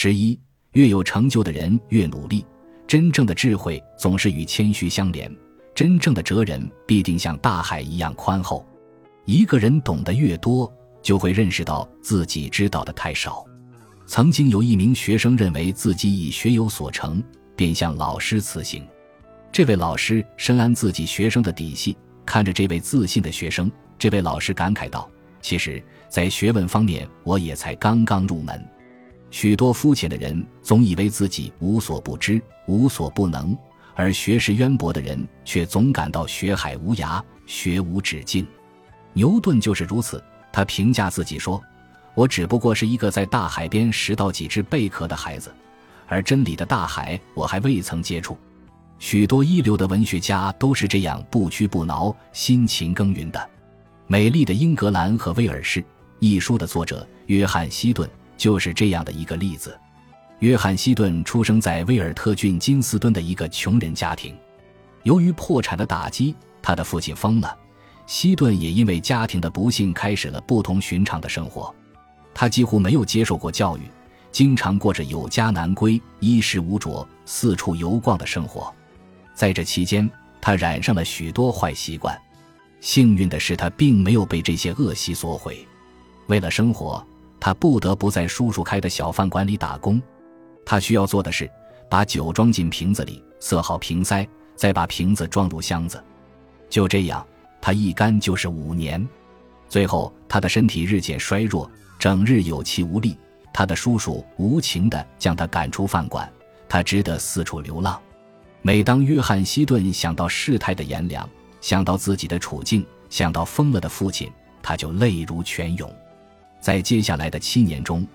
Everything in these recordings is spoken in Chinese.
十一，越有成就的人越努力。真正的智慧总是与谦虚相连，真正的哲人必定像大海一样宽厚。一个人懂得越多，就会认识到自己知道的太少。曾经有一名学生认为自己已学有所成，便向老师辞行。这位老师深谙自己学生的底细，看着这位自信的学生，这位老师感慨道：“其实，在学问方面，我也才刚刚入门。许多肤浅的人总以为自己无所不知、无所不能，而学识渊博的人却总感到学海无涯、学无止境。牛顿就是如此，他评价自己说。”我只不过是一个在大海边拾到几只贝壳的孩子，而真理的大海我还未曾接触。许多一流的文学家都是这样不屈不挠、辛勤耕耘的。《美丽的英格兰和威尔士》一书的作者约翰希顿就是这样的一个例子。约翰希顿出生在威尔特郡金斯敦的一个穷人家庭，由于破产的打击，他的父亲疯了，希顿也因为家庭的不幸开始了不同寻常的生活。他几乎没有接受过教育，经常过着有家难归、衣食无着、四处游逛的生活。在这期间，他染上了许多坏习惯。幸运的是，他并没有被这些恶习所毁。为了生活，他不得不在叔叔开的小饭馆里打工。他需要做的是把酒装进瓶子里，塞好瓶塞，再把瓶子装入箱子。就这样，他一干就是五年。最后，他的身体日渐衰弱。整日有气无力，他的叔叔无情地将他赶出饭馆，他只得四处流浪。每当约翰希顿想到事态的炎凉，想到自己的处境，想到疯了的父亲，他就泪如泉涌。在接下来的七年中，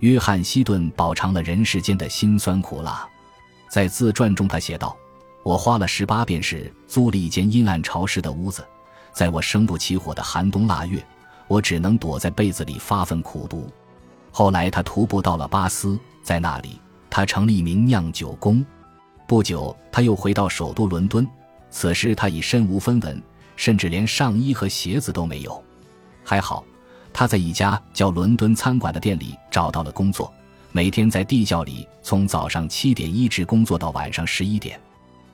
约翰希顿饱尝了人世间的辛酸苦辣。在自传中，他写道：“我花了十八便士租了一间阴暗潮湿的屋子，在我生不起火的寒冬腊月。”我只能躲在被子里发奋苦读。后来他徒步到了巴斯，在那里他成了一名酿酒工。不久，他又回到首都伦敦。此时他已身无分文，甚至连上衣和鞋子都没有。还好，他在一家叫伦敦餐馆的店里找到了工作，每天在地窖里从早上七点一直工作到晚上十一点。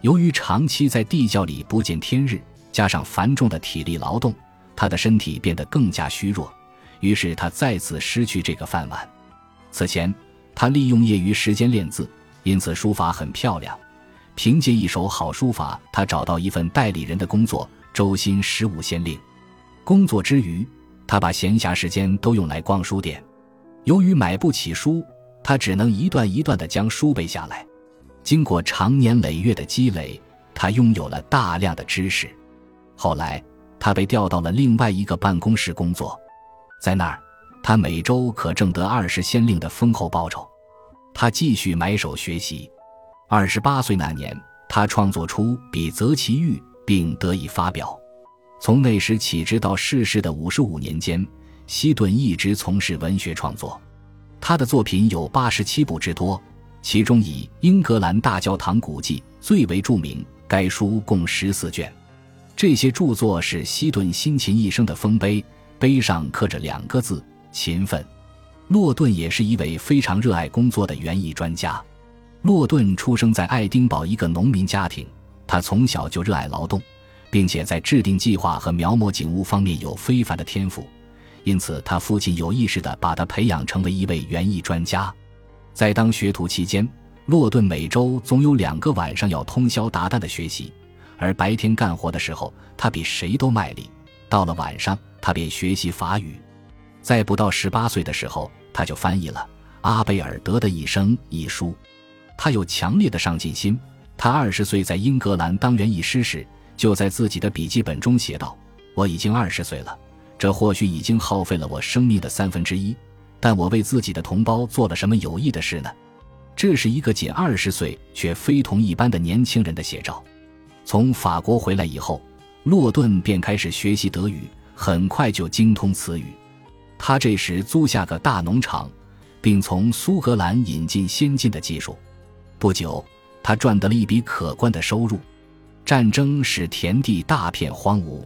由于长期在地窖里不见天日，加上繁重的体力劳动。他的身体变得更加虚弱，于是他再次失去这个饭碗。此前，他利用业余时间练字，因此书法很漂亮。凭借一手好书法，他找到一份代理人的工作，周薪十五先令。工作之余，他把闲暇时间都用来逛书店。由于买不起书，他只能一段一段地将书背下来。经过长年累月的积累，他拥有了大量的知识。后来。他被调到了另外一个办公室工作，在那儿，他每周可挣得二十先令的丰厚报酬。他继续埋首学习。二十八岁那年，他创作出《比泽其玉》，并得以发表。从那时起，直到逝世的五十五年间，希顿一直从事文学创作。他的作品有八十七部之多，其中以《英格兰大教堂古迹》最为著名。该书共十四卷。这些著作是希顿辛勤一生的丰碑，碑上刻着两个字：勤奋。洛顿也是一位非常热爱工作的园艺专家。洛顿出生在爱丁堡一个农民家庭，他从小就热爱劳动，并且在制定计划和描摹景物方面有非凡的天赋，因此他父亲有意识地把他培养成为一位园艺专家。在当学徒期间，洛顿每周总有两个晚上要通宵达旦的学习。而白天干活的时候，他比谁都卖力。到了晚上，他便学习法语。在不到十八岁的时候，他就翻译了《阿贝尔德的一生》一书。他有强烈的上进心。他二十岁在英格兰当园艺师时，就在自己的笔记本中写道：“我已经二十岁了，这或许已经耗费了我生命的三分之一，但我为自己的同胞做了什么有益的事呢？”这是一个仅二十岁却非同一般的年轻人的写照。从法国回来以后，洛顿便开始学习德语，很快就精通词语。他这时租下个大农场，并从苏格兰引进先进的技术。不久，他赚得了一笔可观的收入。战争使田地大片荒芜，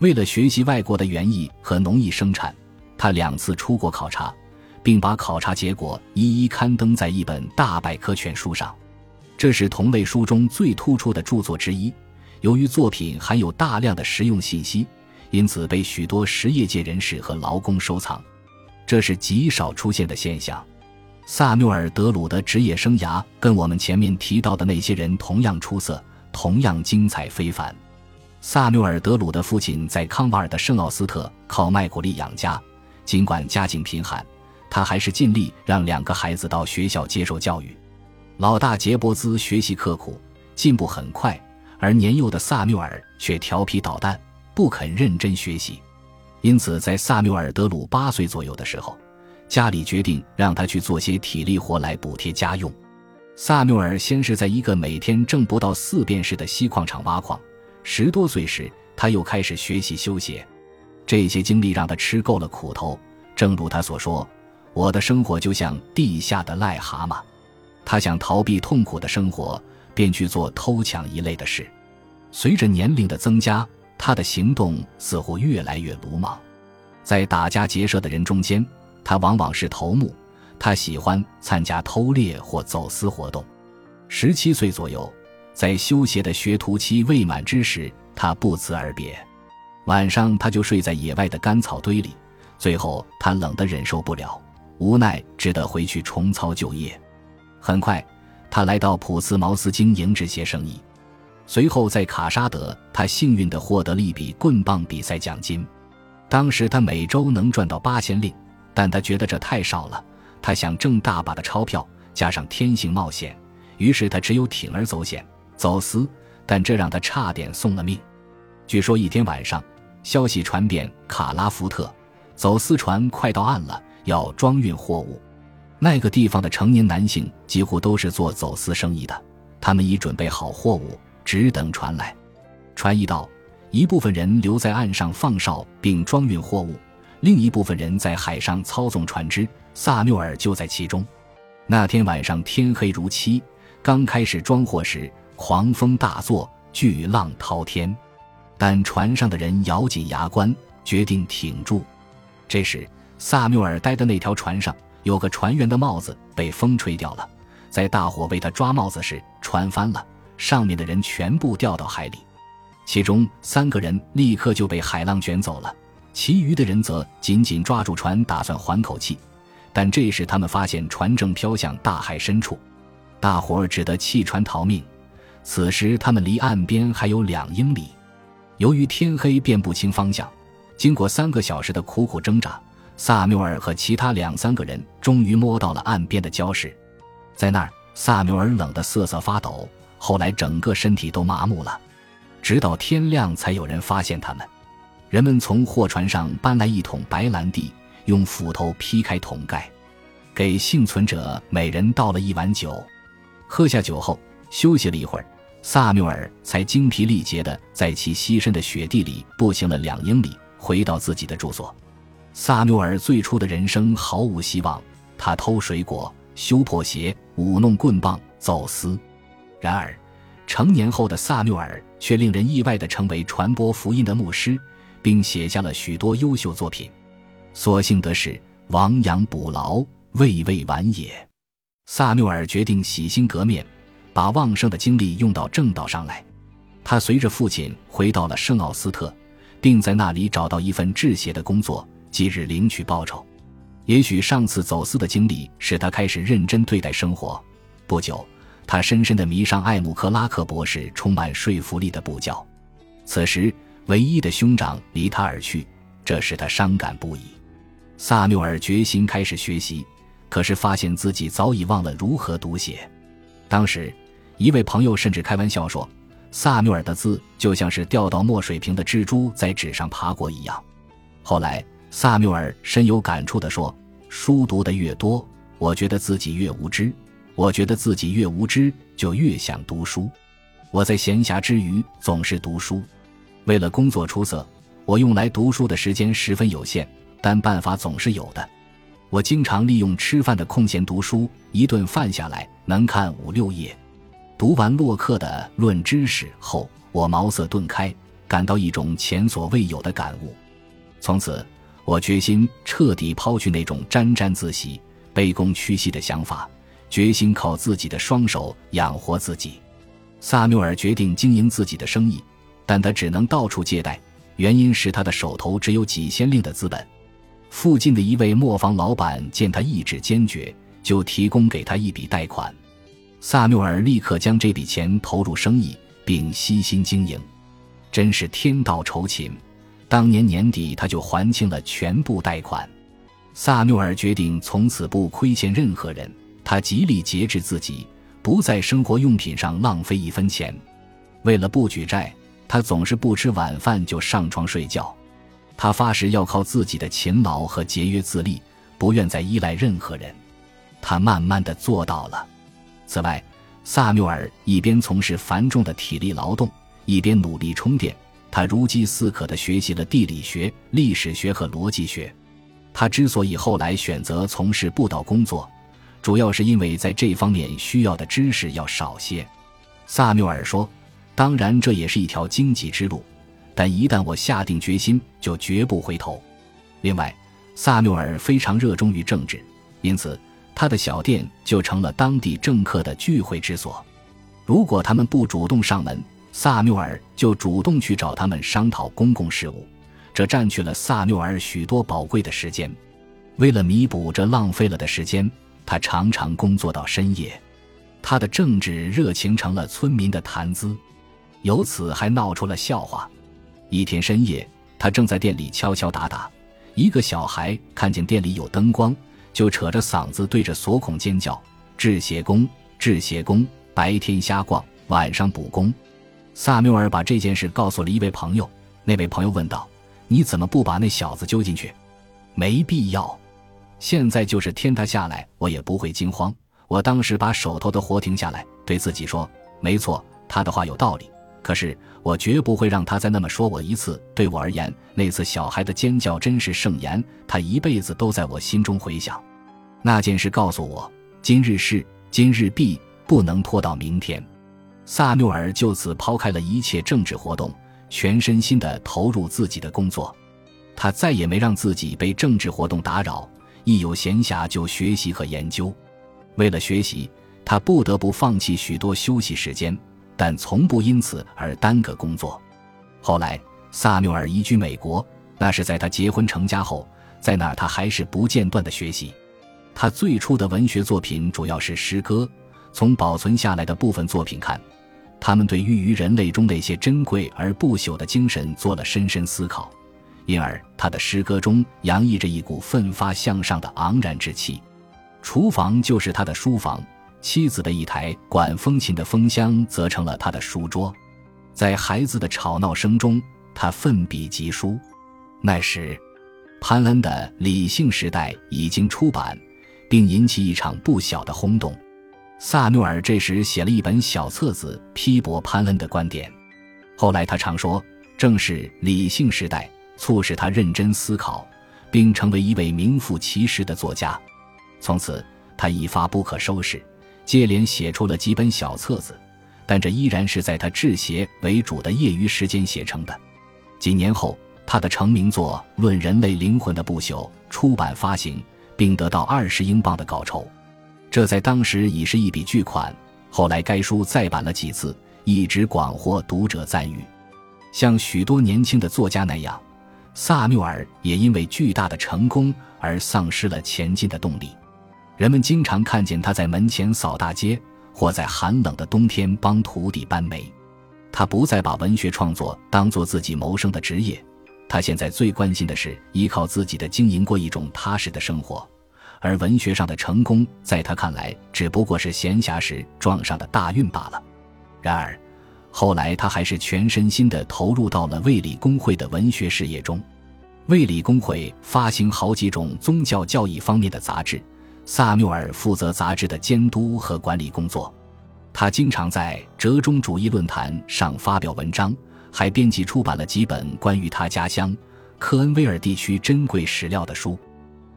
为了学习外国的园艺和农艺生产，他两次出国考察，并把考察结果一一刊登在一本大百科全书上。这是同类书中最突出的著作之一。由于作品含有大量的实用信息，因此被许多实业界人士和劳工收藏。这是极少出现的现象。萨缪尔·德鲁的职业生涯跟我们前面提到的那些人同样出色，同样精彩非凡。萨缪尔·德鲁的父亲在康瓦尔的圣奥斯特靠卖苦力养家，尽管家境贫寒，他还是尽力让两个孩子到学校接受教育。老大杰伯兹学习刻苦，进步很快，而年幼的萨缪尔却调皮捣蛋，不肯认真学习。因此，在萨缪尔·德鲁八岁左右的时候，家里决定让他去做些体力活来补贴家用。萨缪尔先是在一个每天挣不到四便士的锡矿厂挖矿，十多岁时他又开始学习修鞋。这些经历让他吃够了苦头。正如他所说：“我的生活就像地下的癞蛤蟆。”他想逃避痛苦的生活，便去做偷抢一类的事。随着年龄的增加，他的行动似乎越来越鲁莽。在打家劫舍的人中间。他往往是头目，他喜欢参加偷猎或走私活动。十七岁左右，在修鞋的学徒期未满之时，他不辞而别。晚上，他就睡在野外的干草堆里。最后，他冷得忍受不了，无奈只得回去重操旧业。很快，他来到普斯茅斯经营制鞋生意。随后，在卡沙德，他幸运地获得了一笔棍棒比赛奖金。当时，他每周能赚到八千令。但他觉得这太少了，他想挣大把的钞票，加上天性冒险，于是他只有铤而走险，走私。但这让他差点送了命。据说一天晚上，消息传遍卡拉福特，走私船快到岸了，要装运货物。那个地方的成年男性几乎都是做走私生意的，他们已准备好货物，只等船来。船一到，一部分人留在岸上放哨并装运货物。另一部分人在海上操纵船只，萨缪尔就在其中。那天晚上天黑如漆，刚开始装货时，狂风大作，巨浪滔天，但船上的人咬紧牙关，决定挺住。这时，萨缪尔待的那条船上有个船员的帽子被风吹掉了，在大伙为他抓帽子时，船翻了，上面的人全部掉到海里，其中三个人立刻就被海浪卷走了。其余的人则紧紧抓住船，打算缓口气，但这时他们发现船正飘向大海深处，大伙儿只得弃船逃命。此时他们离岸边还有两英里，由于天黑辨不清方向，经过三个小时的苦苦挣扎，萨缪尔和其他两三个人终于摸到了岸边的礁石，在那儿，萨缪尔冷得瑟瑟发抖，后来整个身体都麻木了，直到天亮才有人发现他们。人们从货船上搬来一桶白兰地，用斧头劈开桶盖，给幸存者每人倒了一碗酒。喝下酒后，休息了一会儿，萨缪尔才精疲力竭地在其栖身的雪地里步行了两英里，回到自己的住所。萨缪尔最初的人生毫无希望，他偷水果、修破鞋、舞弄棍棒、走私。然而，成年后的萨缪尔却令人意外地成为传播福音的牧师。并写下了许多优秀作品，所幸的是亡羊补牢，未未晚也。萨缪尔决定洗心革面，把旺盛的精力用到正道上来。他随着父亲回到了圣奥斯特，并在那里找到一份制鞋的工作，即日领取报酬。也许上次走私的经历使他开始认真对待生活。不久，他深深地迷上艾姆克拉克博士充满说服力的布教。此时。唯一的兄长离他而去，这使他伤感不已。萨缪尔决心开始学习，可是发现自己早已忘了如何读写。当时，一位朋友甚至开玩笑说：“萨缪尔的字就像是掉到墨水瓶的蜘蛛在纸上爬过一样。”后来，萨缪尔深有感触地说：“书读得越多，我觉得自己越无知；我觉得自己越无知，就越想读书。我在闲暇之余总是读书。”为了工作出色，我用来读书的时间十分有限，但办法总是有的。我经常利用吃饭的空闲读书，一顿饭下来能看五六页。读完洛克的《论知识》后，我茅塞顿开，感到一种前所未有的感悟。从此，我决心彻底抛去那种沾沾自喜、卑躬屈膝的想法，决心靠自己的双手养活自己。萨缪尔决定经营自己的生意，但他只能到处借贷，原因是他的手头只有几千令的资本。附近的一位磨坊老板见他意志坚决，就提供给他一笔贷款。萨缪尔立刻将这笔钱投入生意，并悉心经营。真是天道酬勤，当年年底他就还清了全部贷款。萨缪尔决定从此不亏欠任何人，他极力节制自己，不在生活用品上浪费一分钱。为了不举债，他总是不吃晚饭就上床睡觉。他发誓要靠自己的勤劳和节约自立，不愿再依赖任何人。他慢慢的做到了。此外，萨缪尔一边从事繁重的体力劳动，一边努力充电。他如饥似渴的学习了地理学、历史学和逻辑学。他之所以后来选择从事布道工作，主要是因为在这方面需要的知识要少些。萨缪尔说：“当然，这也是一条经济之路。”但一旦我下定决心，就绝不回头。另外，萨缪尔非常热衷于政治，因此他的小店就成了当地政客的聚会之所。如果他们不主动上门，萨缪尔就主动去找他们商讨公共事务，这占据了萨缪尔许多宝贵的时间。为了弥补这浪费了的时间，他常常工作到深夜。他的政治热情成了村民的谈资，由此还闹出了笑话。一天深夜，他正在店里敲敲打打，一个小孩看见店里有灯光，就扯着嗓子对着锁孔尖叫：“制鞋工，制鞋工，白天瞎逛，晚上补工。”萨缪尔把这件事告诉了一位朋友，那位朋友问道：“你怎么不把那小子揪进去？”“没必要，现在就是天塌下来，我也不会惊慌。”我当时把手头的活停下来，对自己说：“没错，他的话有道理。”可是我绝不会让他再那么说我一次。对我而言，那次小孩的尖叫真是圣言，他一辈子都在我心中回响。那件事告诉我，今日事今日毕，不能拖到明天。萨缪尔就此抛开了一切政治活动，全身心地投入自己的工作。他再也没让自己被政治活动打扰，一有闲暇就学习和研究。为了学习，他不得不放弃许多休息时间。但从不因此而耽搁工作。后来，萨缪尔移居美国，那是在他结婚成家后，在那儿他还是不间断的学习。他最初的文学作品主要是诗歌，从保存下来的部分作品看，他们对寓于人类中那些珍贵而不朽的精神做了深深思考，因而他的诗歌中洋溢着一股奋发向上的昂然之气。厨房就是他的书房。妻子的一台管风琴的风箱则成了他的书桌，在孩子的吵闹声中，他奋笔疾书。那时，潘恩的《理性时代》已经出版，并引起一场不小的轰动。萨缪尔这时写了一本小册子批驳潘恩的观点。后来他常说，正是《理性时代》促使他认真思考，并成为一位名副其实的作家。从此，他一发不可收拾。接连写出了几本小册子，但这依然是在他制鞋为主的业余时间写成的。几年后，他的成名作《论人类灵魂的不朽》出版发行，并得到二十英镑的稿酬，这在当时已是一笔巨款。后来，该书再版了几次，一直广获读者赞誉。像许多年轻的作家那样，萨缪尔也因为巨大的成功而丧失了前进的动力。人们经常看见他在门前扫大街，或在寒冷的冬天帮徒弟搬煤。他不再把文学创作当做自己谋生的职业，他现在最关心的是依靠自己的经营过一种踏实的生活。而文学上的成功，在他看来只不过是闲暇时撞上的大运罢了。然而，后来他还是全身心地投入到了卫理公会的文学事业中。卫理公会发行好几种宗教教义方面的杂志。萨缪尔负责杂志的监督和管理工作，他经常在折中主义论坛上发表文章，还编辑出版了几本关于他家乡科恩威尔地区珍贵史料的书。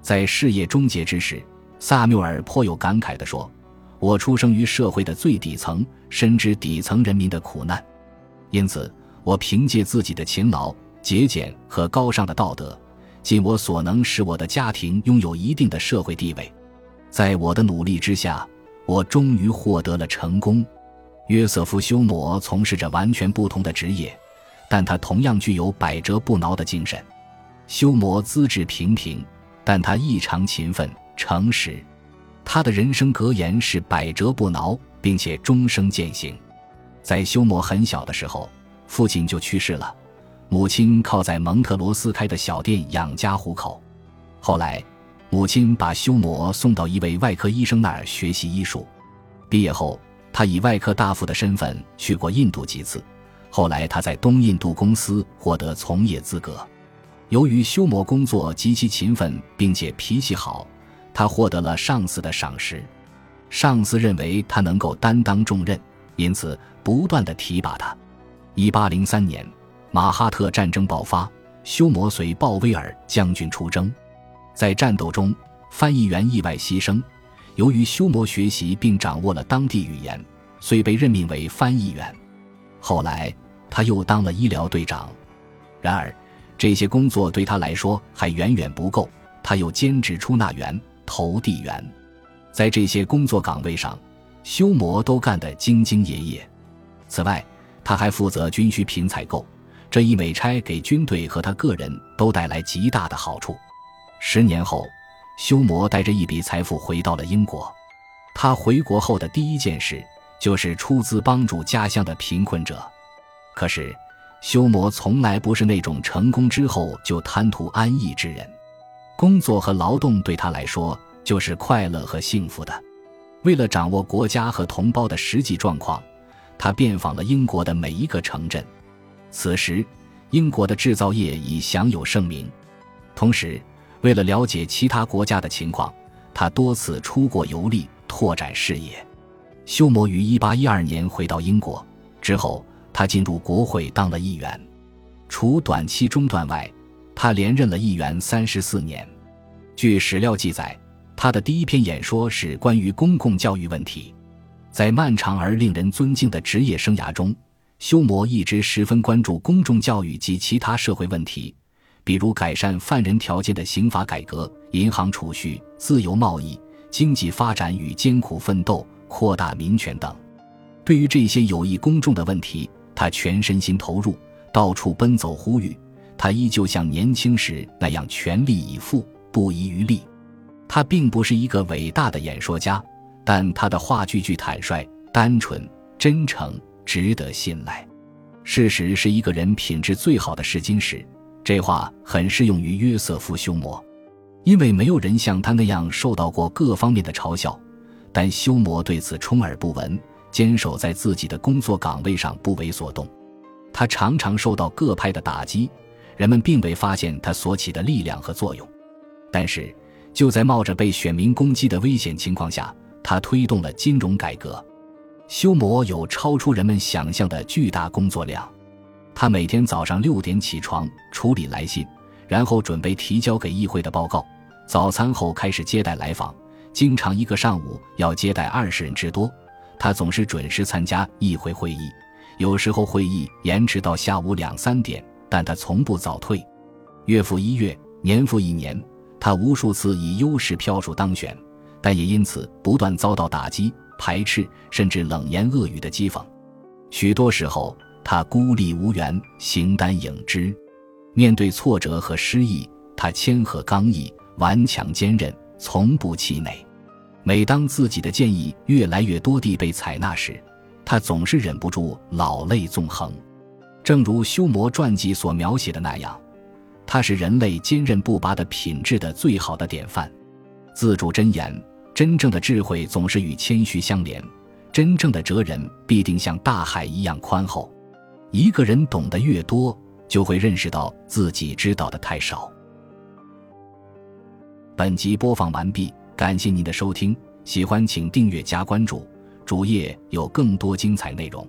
在事业终结之时，萨缪尔颇有感慨地说：“我出生于社会的最底层，深知底层人民的苦难，因此我凭借自己的勤劳、节俭和高尚的道德，尽我所能使我的家庭拥有一定的社会地位。”在我的努力之下，我终于获得了成功。约瑟夫·休谟从事着完全不同的职业，但他同样具有百折不挠的精神。休谟资质平平，但他异常勤奋诚实。他的人生格言是“百折不挠”，并且终生践行。在休谟很小的时候，父亲就去世了，母亲靠在蒙特罗斯开的小店养家糊口。后来，母亲把休谟送到一位外科医生那儿学习医术。毕业后，他以外科大夫的身份去过印度几次。后来，他在东印度公司获得从业资格。由于休谟工作极其勤奋，并且脾气好，他获得了上司的赏识。上司认为他能够担当重任，因此不断的提拔他。一八零三年，马哈特战争爆发，休谟随鲍威尔将军出征，在战斗中，翻译员意外牺牲。由于修谟学习并掌握了当地语言，遂被任命为翻译员。后来，他又当了医疗队长。然而，这些工作对他来说还远远不够，他又兼职出纳员、投递员，在这些工作岗位上，修谟都干得兢兢业业。此外，他还负责军需品采购，这一美差给军队和他个人都带来极大的好处。十年后，休谟带着一笔财富回到了英国。他回国后的第一件事就是出资帮助家乡的贫困者。可是，休谟从来不是那种成功之后就贪图安逸之人。工作和劳动对他来说就是快乐和幸福的。为了掌握国家和同胞的实际状况。他遍访了英国的每一个城镇，此时，英国的制造业已享有盛名。同时，为了了解其他国家的情况，他多次出国游历，拓展视野。休谟于1812年回到英国之后，他进入国会当了议员。除短期中断外，他连任了议员三十四年。据史料记载，他的第一篇演说是关于公共教育问题。在漫长而令人尊敬的职业生涯中，休谟一直十分关注公众教育及其他社会问题，比如改善犯人条件的刑法改革、银行储蓄、自由贸易、经济发展与艰苦奋斗、扩大民权等。对于这些有益公众的问题，他全身心投入，到处奔走呼吁。他依旧像年轻时那样全力以赴，不遗余力。他并不是一个伟大的演说家。但他的话句句坦率、单纯、真诚，值得信赖。事实是一个人品质最好的试金石，这话很适用于约瑟夫·休谟，因为没有人像他那样受到过各方面的嘲笑。但休谟对此充耳不闻，坚守在自己的工作岗位上不为所动。他常常受到各派的打击，人们并未发现他所起的力量和作用。但是，就在冒着被选民攻击的危险情况下，他推动了金融改革，休谟有超出人们想象的巨大工作量。他每天早上六点起床处理来信，然后准备提交给议会的报告。早餐后开始接待来访，经常一个上午要接待二十人之多。他总是准时参加议会会议，有时候会议延迟到下午两三点，但他从不早退。月复一月，年复一年，他无数次以优势票数当选。但也因此不断遭到打击、排斥，甚至冷言恶语的讥讽。许多时候，他孤立无援，形单影只。面对挫折和失意，他谦和刚毅、顽强坚韧，从不气馁。每当自己的建议越来越多地被采纳时，他总是忍不住老泪纵横。正如修魔传记所描写的那样，他是人类坚韧不拔的品质的最好的典范。自主箴言。真正的智慧总是与谦虚相连，真正的哲人必定像大海一样宽厚。一个人懂得越多，就会认识到自己知道的太少。本集播放完毕，感谢您的收听，喜欢请订阅加关注，主页有更多精彩内容。